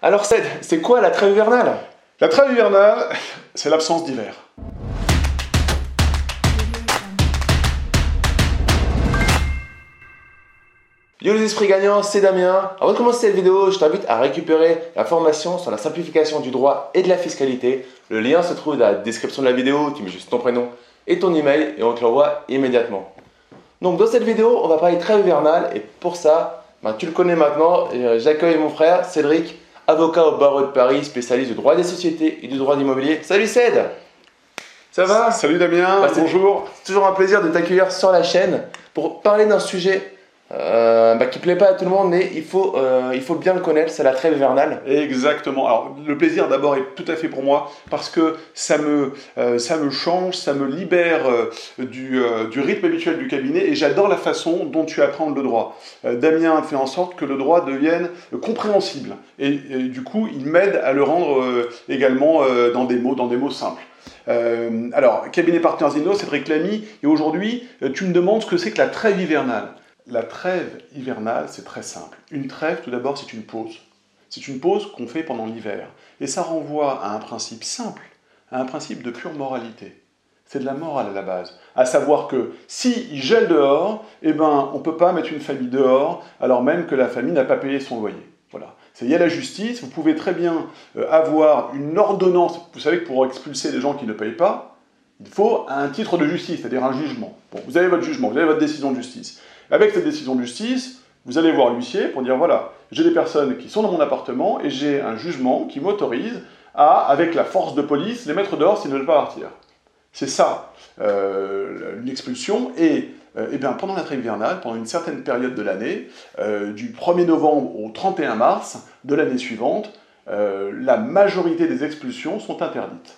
Alors Ced, c'est quoi la trêve hivernale? La trêve hivernale, c'est l'absence d'hiver. Yo les esprits gagnants, c'est Damien. Avant de commencer cette vidéo, je t'invite à récupérer la formation sur la simplification du droit et de la fiscalité. Le lien se trouve dans la description de la vidéo, tu mets juste ton prénom et ton email et on te l'envoie immédiatement. Donc dans cette vidéo, on va parler de trêve hivernale et pour ça, ben, tu le connais maintenant, euh, j'accueille mon frère Cédric, avocat au barreau de Paris, spécialiste du droit des sociétés et du droit d'immobilier. Salut Céd Ça va? Salut Damien, Bah, bonjour. C'est toujours un plaisir de t'accueillir sur la chaîne pour parler d'un sujet euh, bah, qui plaît pas à tout le monde, mais il faut, euh, il faut bien le connaître, c'est la trêve hivernale. Exactement. Alors, le plaisir d'abord est tout à fait pour moi parce que ça me, euh, ça me change, ça me libère euh, du, du rythme habituel du cabinet et j'adore la façon dont tu apprends le droit. Damien fait en sorte que le droit devienne compréhensible et, du coup, il m'aide à le rendre également dans des mots, dans des mots simples. Alors, cabinet Partners Inno, Cédric Lamy, et aujourd'hui, tu me demandes ce que c'est que la trêve hivernale. La trêve hivernale, c'est très simple. Une trêve, tout d'abord, c'est une pause. C'est une pause qu'on fait pendant l'hiver. Et ça renvoie à un principe simple, à un principe de pure moralité. C'est de la morale à la base. À savoir que si il gèle dehors, eh ben, on ne peut pas mettre une famille dehors, alors même que la famille n'a pas payé son loyer. Voilà. Il y a la justice, vous pouvez très bien euh, avoir une ordonnance. Vous savez que pour expulser les gens qui ne payent pas, il faut un titre de justice, c'est-à-dire un jugement. Bon, vous avez votre jugement, vous avez votre décision de justice. Avec cette décision de justice, vous allez voir l'huissier pour dire voilà, j'ai des personnes qui sont dans mon appartement et j'ai un jugement qui m'autorise à, avec la force de police, les mettre dehors s'ils ne veulent pas partir. C'est ça, euh, l'expulsion. Et, euh, eh bien, pendant la trêve hivernale, pendant une certaine période de l'année, euh, du 1er novembre au 31 mars de l'année suivante, la majorité des expulsions sont interdites.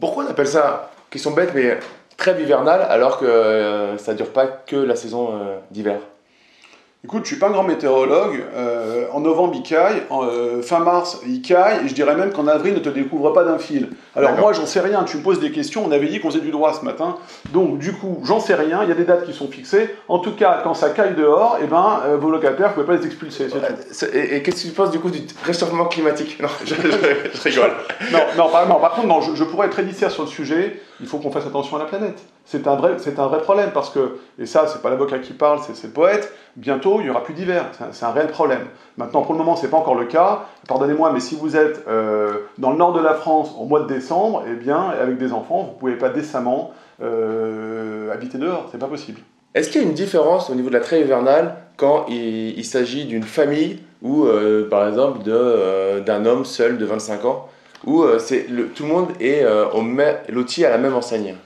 Pourquoi on appelle ça, question bête, mais trêve hivernale alors que euh, ça dure pas que la saison euh, d'hiver Écoute, je suis pas un grand météorologue. euh, en novembre, il caille. En, euh, fin mars, il caille. Et je dirais même qu'en avril, ne te découvre pas d'un fil. Alors moi, j'en sais rien. Tu me poses des questions. On avait dit qu'on faisait du droit ce matin. Donc, du coup, j'en sais rien. Il y a des dates qui sont fixées. En tout cas, quand ça caille dehors, eh ben, euh, vos locataires, vous pouvez pas les expulser. Et, et qu'est-ce que tu penses du coup du réchauffement climatique? Non, je, je- je rigole. Non, non, par, non, par contre, non, je, je pourrais être très sur le sujet. Il faut qu'on fasse attention à la planète. C'est un vrai, un vrai problème parce que, et ça, c'est pas l'avocat qui parle, c'est le poète. Bientôt, il y aura plus d'hiver. C'est un- réel problème. Maintenant, pour le moment, c'est pas encore le cas. Pardonnez-moi, mais si vous êtes euh, dans le nord de la France au mois de décembre, eh bien, avec des enfants, vous pouvez pas décemment euh, habiter dehors. C'est pas possible. Est-ce qu'il y a une différence au niveau de la trêve hivernale quand il, s'agit d'une famille ou euh, par exemple de, d'un homme seul de 25 ans? Où euh, c'est tout le monde est euh, au même- loti à la même enseigne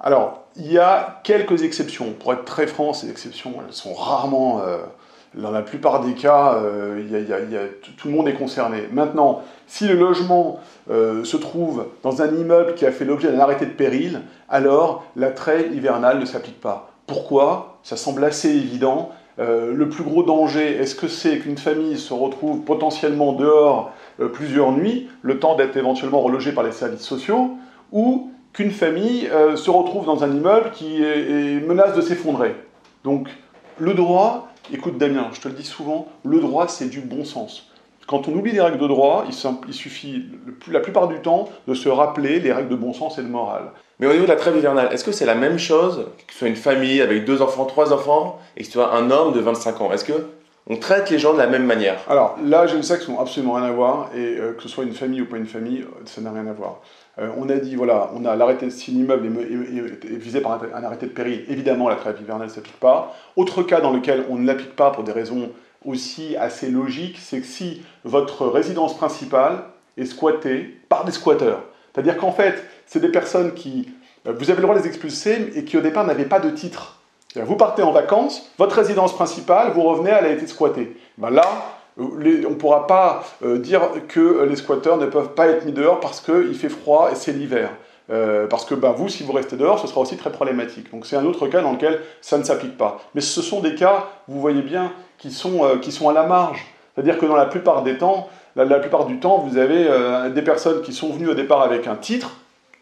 Alors, il y a quelques exceptions. Pour être très franc, ces exceptions, elles sont rarement. euh, dans la plupart des cas, tout le monde est concerné. Maintenant, si le logement se trouve dans un immeuble qui a fait l'objet d'un arrêté de péril, alors la trêve hivernale ne s'applique pas. Pourquoi? Ça semble assez évident. Euh, le plus gros danger, est-ce que c'est qu'une famille se retrouve potentiellement dehors euh, plusieurs nuits, le temps d'être éventuellement relogée par les services sociaux, ou qu'une famille euh, se retrouve dans un immeuble qui menace de s'effondrer? Donc le droit, écoute Damien, je te le dis souvent, le droit c'est du bon sens. Quand on oublie les règles de droit, il, suffit la plupart du temps de se rappeler les règles de bon sens et de morale. Mais au niveau de la trêve hivernale, est-ce que c'est la même chose que ce soit une famille avec deux enfants, trois enfants et que ce soit un homme de 25 ans? Est-ce que on traite les gens de la même manière? Alors, l'âge et le sexe n'ont absolument rien à voir, et euh, que ce soit une famille ou pas une famille, euh, ça n'a rien à voir. Euh, on a dit, voilà, on a l'arrêté, si l'immeuble est, visé par un, un arrêté de péril, évidemment la trêve hivernale ne s'applique pas. Autre cas dans lequel on ne l'applique pas pour des raisons aussi assez logiques, c'est que si votre résidence principale est squattée par des squatteurs, c'est-à-dire qu'en fait, c'est des personnes qui, euh, vous avez le droit de les expulser, et qui au départ n'avaient pas de titre. Vous partez en vacances, votre résidence principale, vous revenez, elle a été squattée. Ben là, euh, on ne pourra pas euh, dire que les squatteurs ne peuvent pas être mis dehors parce qu'il fait froid et c'est l'hiver. Parce que ben, vous, si vous restez dehors, ce sera aussi très problématique. Donc c'est un autre cas dans lequel ça ne s'applique pas. Mais ce sont des cas, vous voyez bien, qui sont, à la marge. C'est-à-dire que dans la plupart des temps, la, plupart du temps, vous avez des personnes qui sont venues au départ avec un titre.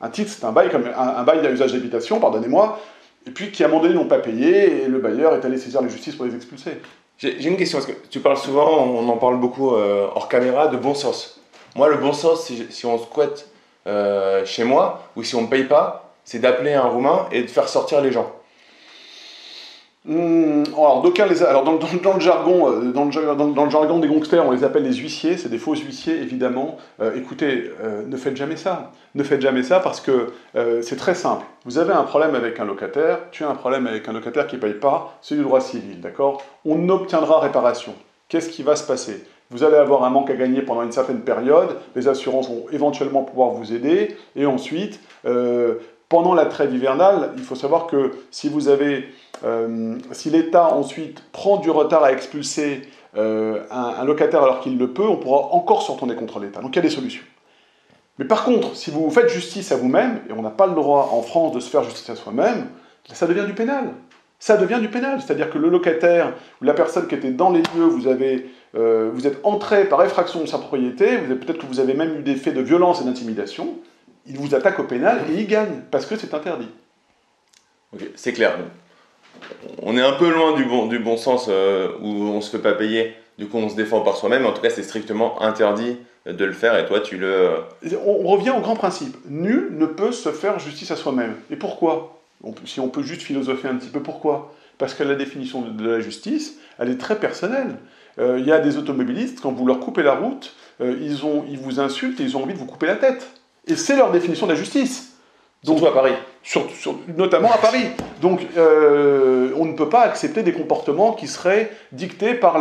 Un titre, c'est un bail, comme un, bail à usage d'habitation, pardonnez-moi, et puis qui à un moment donné n'ont pas payé, et le bailleur est allé saisir la justice pour les expulser. J'ai une question, parce que tu parles souvent, on en parle beaucoup euh, hors caméra, de bon sens. Moi, le bon sens, si, si on squatte euh, chez moi, ou si on ne paye pas, c'est d'appeler un Roumain et de faire sortir les gens. Hmm, alors, les, alors dans, le jargon, euh, dans, le, dans, le, jargon des gangsters, on les appelle les huissiers, c'est des faux huissiers évidemment. Euh, écoutez, euh, ne faites jamais ça. Ne faites jamais ça parce que c'est très simple. Vous avez un problème avec un locataire, tu as un problème avec un locataire qui ne paye pas, c'est du droit civil, d'accord? On obtiendra réparation. Qu'est-ce qui va se passer? Vous allez avoir un manque à gagner pendant une certaine période, les assurances vont éventuellement pouvoir vous aider, et ensuite, pendant la trêve hivernale, il faut savoir que si vous avez euh, si l'État ensuite prend du retard à expulser euh, un, locataire alors qu'il le peut, on pourra encore se retourner contre l'État. Donc il y a des solutions. Mais par contre, si vous faites justice à vous-même, et on n'a pas le droit en France de se faire justice à soi-même, ça devient du pénal. Ça devient du pénal. C'est-à-dire que le locataire ou la personne qui était dans les lieux, vous, avez, euh, vous êtes entré par effraction de sa propriété, peut-être que vous avez même eu des faits de violence et d'intimidation, il vous attaque au pénal et il gagne, parce que c'est interdit. Ok, c'est clair on est un peu loin du bon, du bon sens euh, où on se fait pas payer, du coup on se défend par soi-même, en tout cas c'est strictement interdit de le faire et toi tu le... Euh, on revient au grand principe, nul ne peut se faire justice à soi-même. Et pourquoi? Si on peut juste philosopher un petit peu, pourquoi? Parce que la définition de la justice, elle est très personnelle. Euh, il y a des automobilistes, quand vous leur coupez la route, ils, ont, ils vous insultent et ils ont envie de vous couper la tête. Et c'est leur définition de la justice. Donc, Surtout à Paris. notamment à Paris. Donc, euh, on ne peut pas accepter des comportements qui seraient dictés par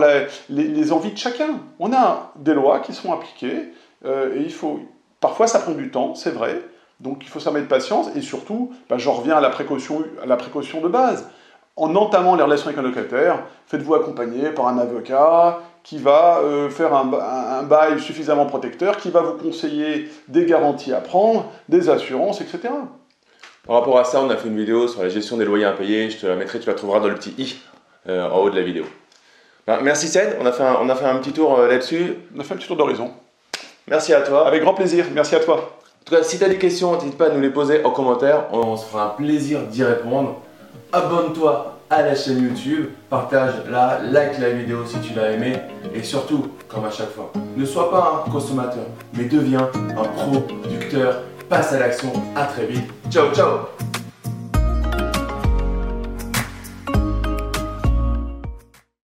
les, envies de chacun. On a des lois qui sont appliquées, euh, et il faut. Parfois, ça prend du temps, c'est vrai. Donc, il faut s'en mettre patience, et surtout, bah, j'en reviens à la, précaution, à la précaution de base. En entamant les relations avec un locataire, faites-vous accompagner par un avocat qui va euh, faire un, un, bail suffisamment protecteur, qui va vous conseiller des garanties à prendre, des assurances, etc. Par rapport à ça, on a fait une vidéo sur la gestion des loyers impayés. Je te la mettrai, tu la trouveras dans le petit i euh, en haut de la vidéo. Ben, merci Ced, on a fait un, on a fait un petit tour euh, là-dessus. On a fait un petit tour d'horizon. Merci à toi. Avec grand plaisir, merci à toi. En tout cas, si tu as des questions, n'hésite pas à nous les poser en commentaire. On se fera un plaisir d'y répondre. Abonne-toi à la chaîne YouTube, partage-la, like la vidéo si tu l'as aimé et surtout, comme à chaque fois, ne sois pas un consommateur, mais deviens un producteur. Passe à l'action, à très vite. Ciao, ciao